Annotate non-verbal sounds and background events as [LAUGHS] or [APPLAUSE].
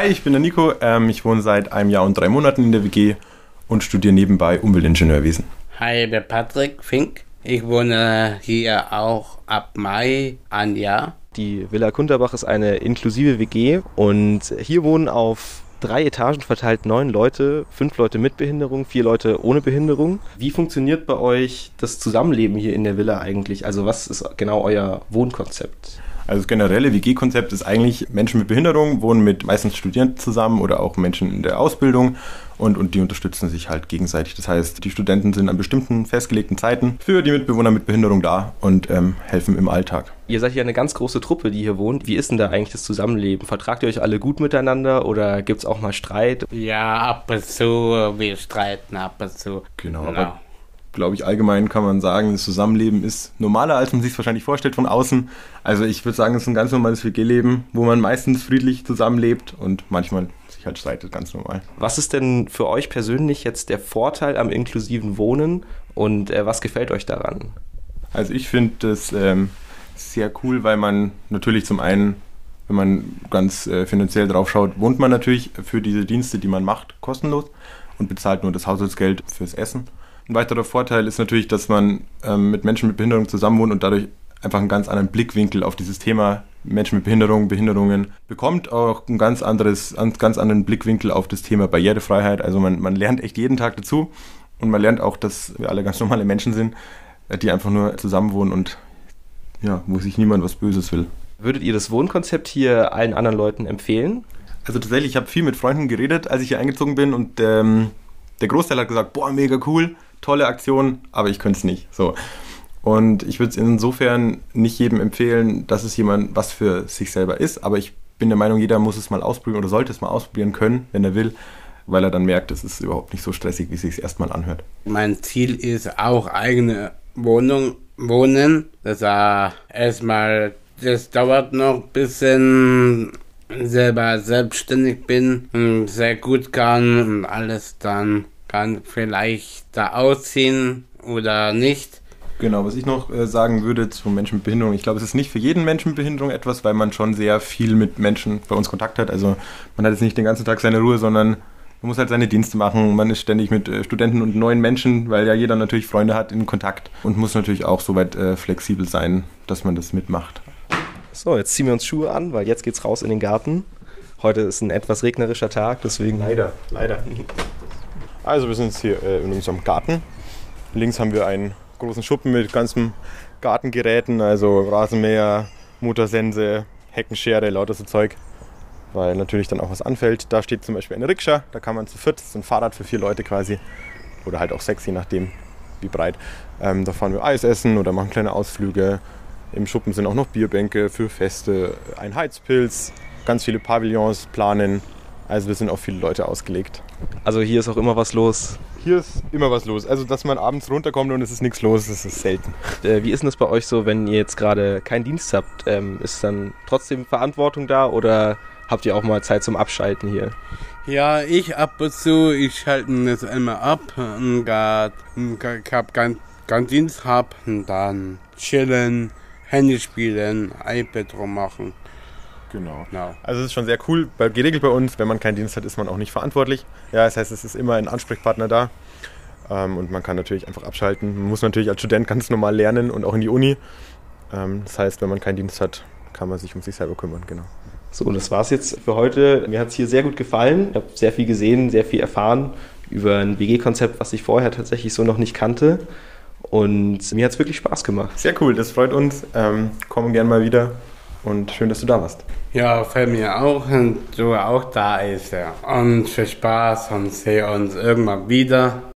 Hi, ich bin der Nico. Ähm, ich wohne seit einem Jahr und drei Monaten in der WG und studiere nebenbei Umweltingenieurwesen. Hi, ich bin Patrick Fink. Ich wohne hier auch ab Mai ein Jahr. Die Villa Kunterbach ist eine inklusive WG und hier wohnen auf drei Etagen verteilt neun Leute, fünf Leute mit Behinderung, vier Leute ohne Behinderung. Wie funktioniert bei euch das Zusammenleben hier in der Villa eigentlich? Also was ist genau euer Wohnkonzept? Also das generelle WG-Konzept ist eigentlich, Menschen mit Behinderung wohnen mit meistens Studierenden zusammen oder auch Menschen in der Ausbildung und, und die unterstützen sich halt gegenseitig. Das heißt, die Studenten sind an bestimmten festgelegten Zeiten für die Mitbewohner mit Behinderung da und ähm, helfen im Alltag. Ihr seid ja eine ganz große Truppe, die hier wohnt. Wie ist denn da eigentlich das Zusammenleben? Vertragt ihr euch alle gut miteinander oder gibt es auch mal Streit? Ja, ab und zu, wir streiten ab und zu. Genau, genau. aber glaube ich, allgemein kann man sagen, das Zusammenleben ist normaler, als man sich es wahrscheinlich vorstellt von außen. Also ich würde sagen, es ist ein ganz normales WG-Leben, wo man meistens friedlich zusammenlebt und manchmal sich halt streitet, ganz normal. Was ist denn für euch persönlich jetzt der Vorteil am inklusiven Wohnen und äh, was gefällt euch daran? Also ich finde das ähm, sehr cool, weil man natürlich zum einen, wenn man ganz äh, finanziell drauf schaut, wohnt man natürlich für diese Dienste, die man macht, kostenlos und bezahlt nur das Haushaltsgeld fürs Essen. Ein weiterer Vorteil ist natürlich, dass man ähm, mit Menschen mit Behinderung zusammenwohnt und dadurch einfach einen ganz anderen Blickwinkel auf dieses Thema Menschen mit Behinderung, Behinderungen bekommt, auch einen ganz, anderes, einen ganz anderen Blickwinkel auf das Thema Barrierefreiheit. Also man, man lernt echt jeden Tag dazu und man lernt auch, dass wir alle ganz [LAUGHS] normale Menschen sind, die einfach nur zusammenwohnen und ja, wo sich niemand was Böses will. Würdet ihr das Wohnkonzept hier allen anderen Leuten empfehlen? Also tatsächlich, ich habe viel mit Freunden geredet, als ich hier eingezogen bin und ähm, der Großteil hat gesagt, boah, mega cool tolle Aktion, aber ich könnte es nicht. So. Und ich würde es insofern nicht jedem empfehlen, dass es jemand was für sich selber ist, aber ich bin der Meinung, jeder muss es mal ausprobieren oder sollte es mal ausprobieren können, wenn er will, weil er dann merkt, es ist überhaupt nicht so stressig, wie es sich erstmal anhört. Mein Ziel ist auch eigene Wohnung wohnen. Das war erstmal, das dauert noch ein bisschen selber selbstständig bin und sehr gut kann und alles dann kann vielleicht da ausziehen oder nicht. Genau, was ich noch äh, sagen würde zu Menschen mit Behinderung, ich glaube, es ist nicht für jeden Menschen mit Behinderung etwas, weil man schon sehr viel mit Menschen bei uns Kontakt hat. Also man hat jetzt nicht den ganzen Tag seine Ruhe, sondern man muss halt seine Dienste machen. Man ist ständig mit äh, Studenten und neuen Menschen, weil ja jeder natürlich Freunde hat, in Kontakt und muss natürlich auch soweit äh, flexibel sein, dass man das mitmacht. So, jetzt ziehen wir uns Schuhe an, weil jetzt geht's raus in den Garten. Heute ist ein etwas regnerischer Tag, deswegen. Leider, leider. Also wir sind jetzt hier äh, in unserem Garten. Links haben wir einen großen Schuppen mit ganzen Gartengeräten, also Rasenmäher, Motorsense, Heckenschere, lauter so Zeug. Weil natürlich dann auch was anfällt. Da steht zum Beispiel eine Rikscha, da kann man zu viert, das ist ein Fahrrad für vier Leute quasi. Oder halt auch sechs, je nachdem wie breit. Ähm, da fahren wir Eis essen oder machen kleine Ausflüge. Im Schuppen sind auch noch Bierbänke für Feste, ein Heizpilz, ganz viele Pavillons planen. Also wir sind auf viele Leute ausgelegt. Also hier ist auch immer was los. Hier ist immer was los. Also dass man abends runterkommt und es ist nichts los, das ist selten. Äh, wie ist denn das bei euch so, wenn ihr jetzt gerade keinen Dienst habt? Ähm, ist dann trotzdem Verantwortung da oder habt ihr auch mal Zeit zum Abschalten hier? Ja, ich ab und zu, ich schalte das immer ab und grad, ich hab keinen kein Dienst hab und dann chillen, Handy spielen, iPad rummachen. Genau. genau. Also es ist schon sehr cool, weil geregelt bei uns, wenn man keinen Dienst hat, ist man auch nicht verantwortlich. Ja, das heißt, es ist immer ein Ansprechpartner da. Ähm, und man kann natürlich einfach abschalten. Man muss natürlich als Student ganz normal lernen und auch in die Uni. Ähm, das heißt, wenn man keinen Dienst hat, kann man sich um sich selber kümmern, genau. So, und das war's jetzt für heute. Mir hat es hier sehr gut gefallen. Ich habe sehr viel gesehen, sehr viel erfahren über ein WG-Konzept, was ich vorher tatsächlich so noch nicht kannte. Und mir hat es wirklich Spaß gemacht. Sehr cool, das freut uns. Ähm, kommen gerne mal wieder und schön, dass du da warst. Ja, fällt mir auch, und du auch da ist. Ja. Und viel Spaß und sehen uns irgendwann wieder.